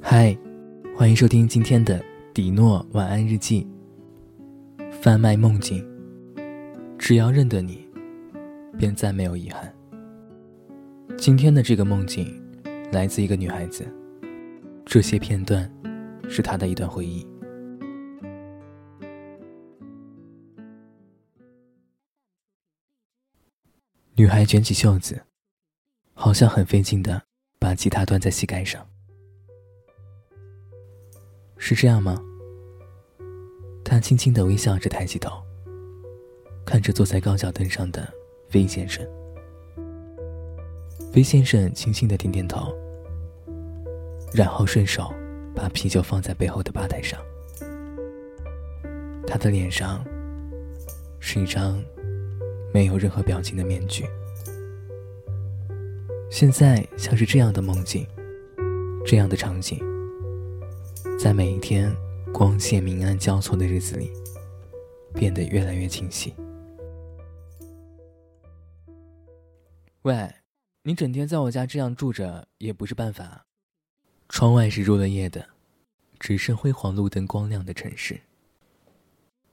嗨，欢迎收听今天的迪诺晚安日记。贩卖梦境，只要认得你，便再没有遗憾。今天的这个梦境，来自一个女孩子，这些片段，是她的一段回忆。女孩卷起袖子，好像很费劲的把吉他端在膝盖上。是这样吗？他轻轻的微笑着，抬起头，看着坐在高脚凳上的 V 先生。V 先生轻轻的点点头，然后顺手把啤酒放在背后的吧台上。他的脸上是一张没有任何表情的面具。现在像是这样的梦境，这样的场景。在每一天光线明暗交错的日子里，变得越来越清晰。喂，你整天在我家这样住着也不是办法。窗外是入了夜的，只剩辉煌路灯光亮的城市。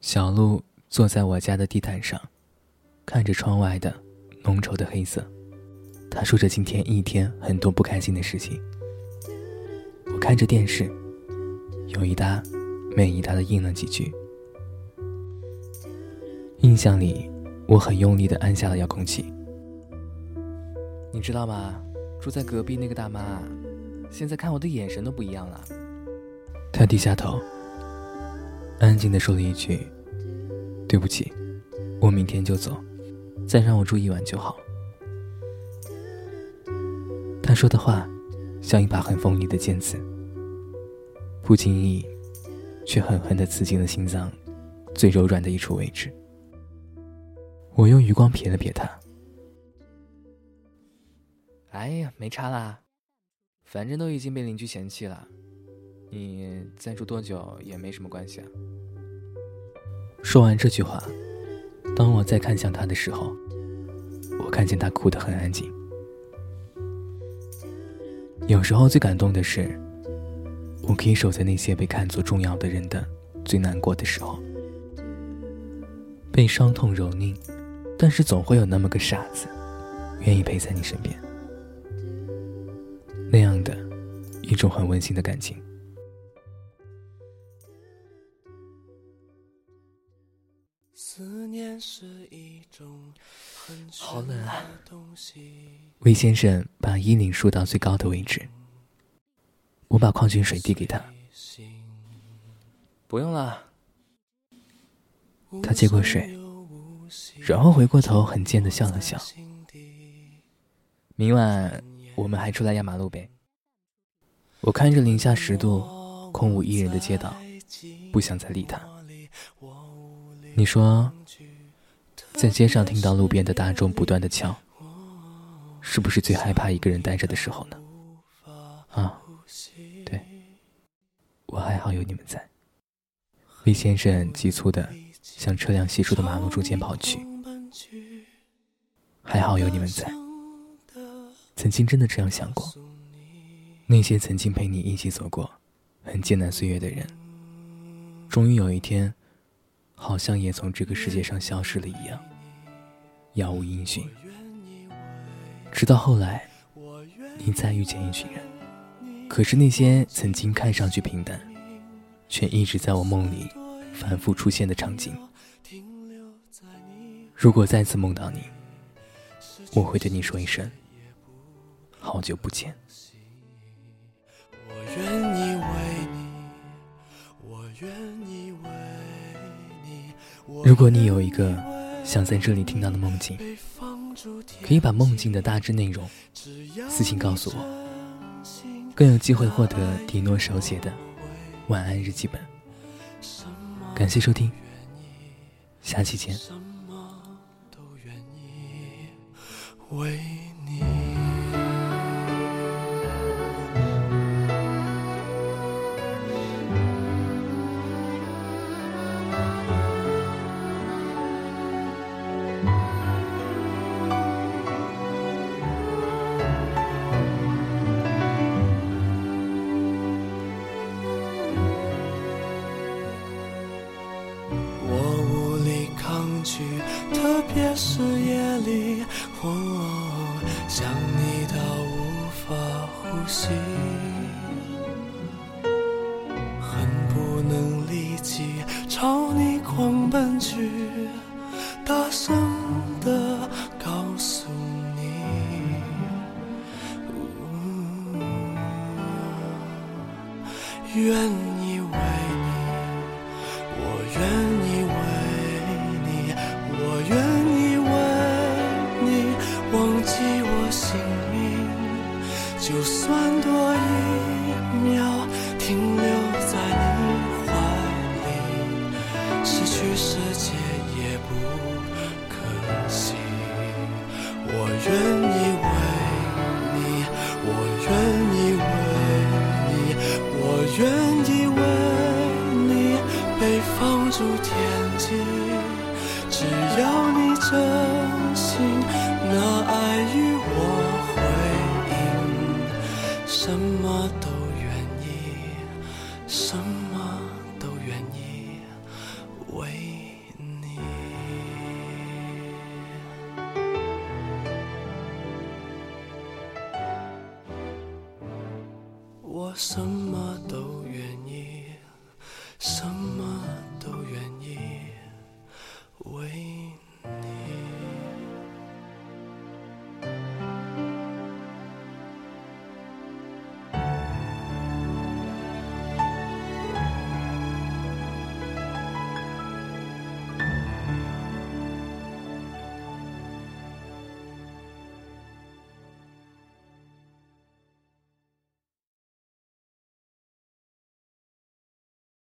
小鹿坐在我家的地毯上，看着窗外的浓稠的黑色。他说着今天一天很多不开心的事情。我看着电视。有一搭没一搭的应了几句。印象里，我很用力的按下了遥控器。你知道吗？住在隔壁那个大妈，现在看我的眼神都不一样了。她低下头，安静的说了一句：“对不起，我明天就走，再让我住一晚就好。”她说的话，像一把很锋利的尖刺。不经意，却狠狠地刺进了心脏最柔软的一处位置。我用余光瞥了瞥他。哎呀，没差啦，反正都已经被邻居嫌弃了，你再住多久也没什么关系啊。说完这句话，当我再看向他的时候，我看见他哭得很安静。有时候最感动的是。我可以守在那些被看作重要的人的最难过的时候，被伤痛蹂躏，但是总会有那么个傻子，愿意陪在你身边，那样的一种很温馨的感情。好冷啊！魏先生把衣领竖到最高的位置。我把矿泉水递给他，不用了。他接过水，然后回过头，很贱的笑了笑。明晚我们还出来压马路呗。我看着零下十度、空无一人的街道，不想再理他。你说，在街上听到路边的大钟不断的敲，是不是最害怕一个人呆着的时候呢？啊？对，我还好有你们在。魏先生急促的向车辆稀疏的马路中间跑去。还好有你们在。曾经真的这样想过，那些曾经陪你一起走过很艰难岁月的人，终于有一天，好像也从这个世界上消失了一样，杳无音讯。直到后来，你再遇见一群人。可是那些曾经看上去平淡，却一直在我梦里反复出现的场景，如果再次梦到你，我会对你说一声“好久不见”。如果你有一个想在这里听到的梦境，可以把梦境的大致内容私信告诉我。更有机会获得迪诺手写的晚安日记本。感谢收听，下期见。也是夜里，想你到无法呼吸，恨不能立即朝你狂奔去，大声的告诉你。愿意为你，我愿意。就算多一秒停留在你怀里，失去世界也不可惜。我愿意什么都愿意，什么都愿意为你。我什么都愿意，什么都愿意为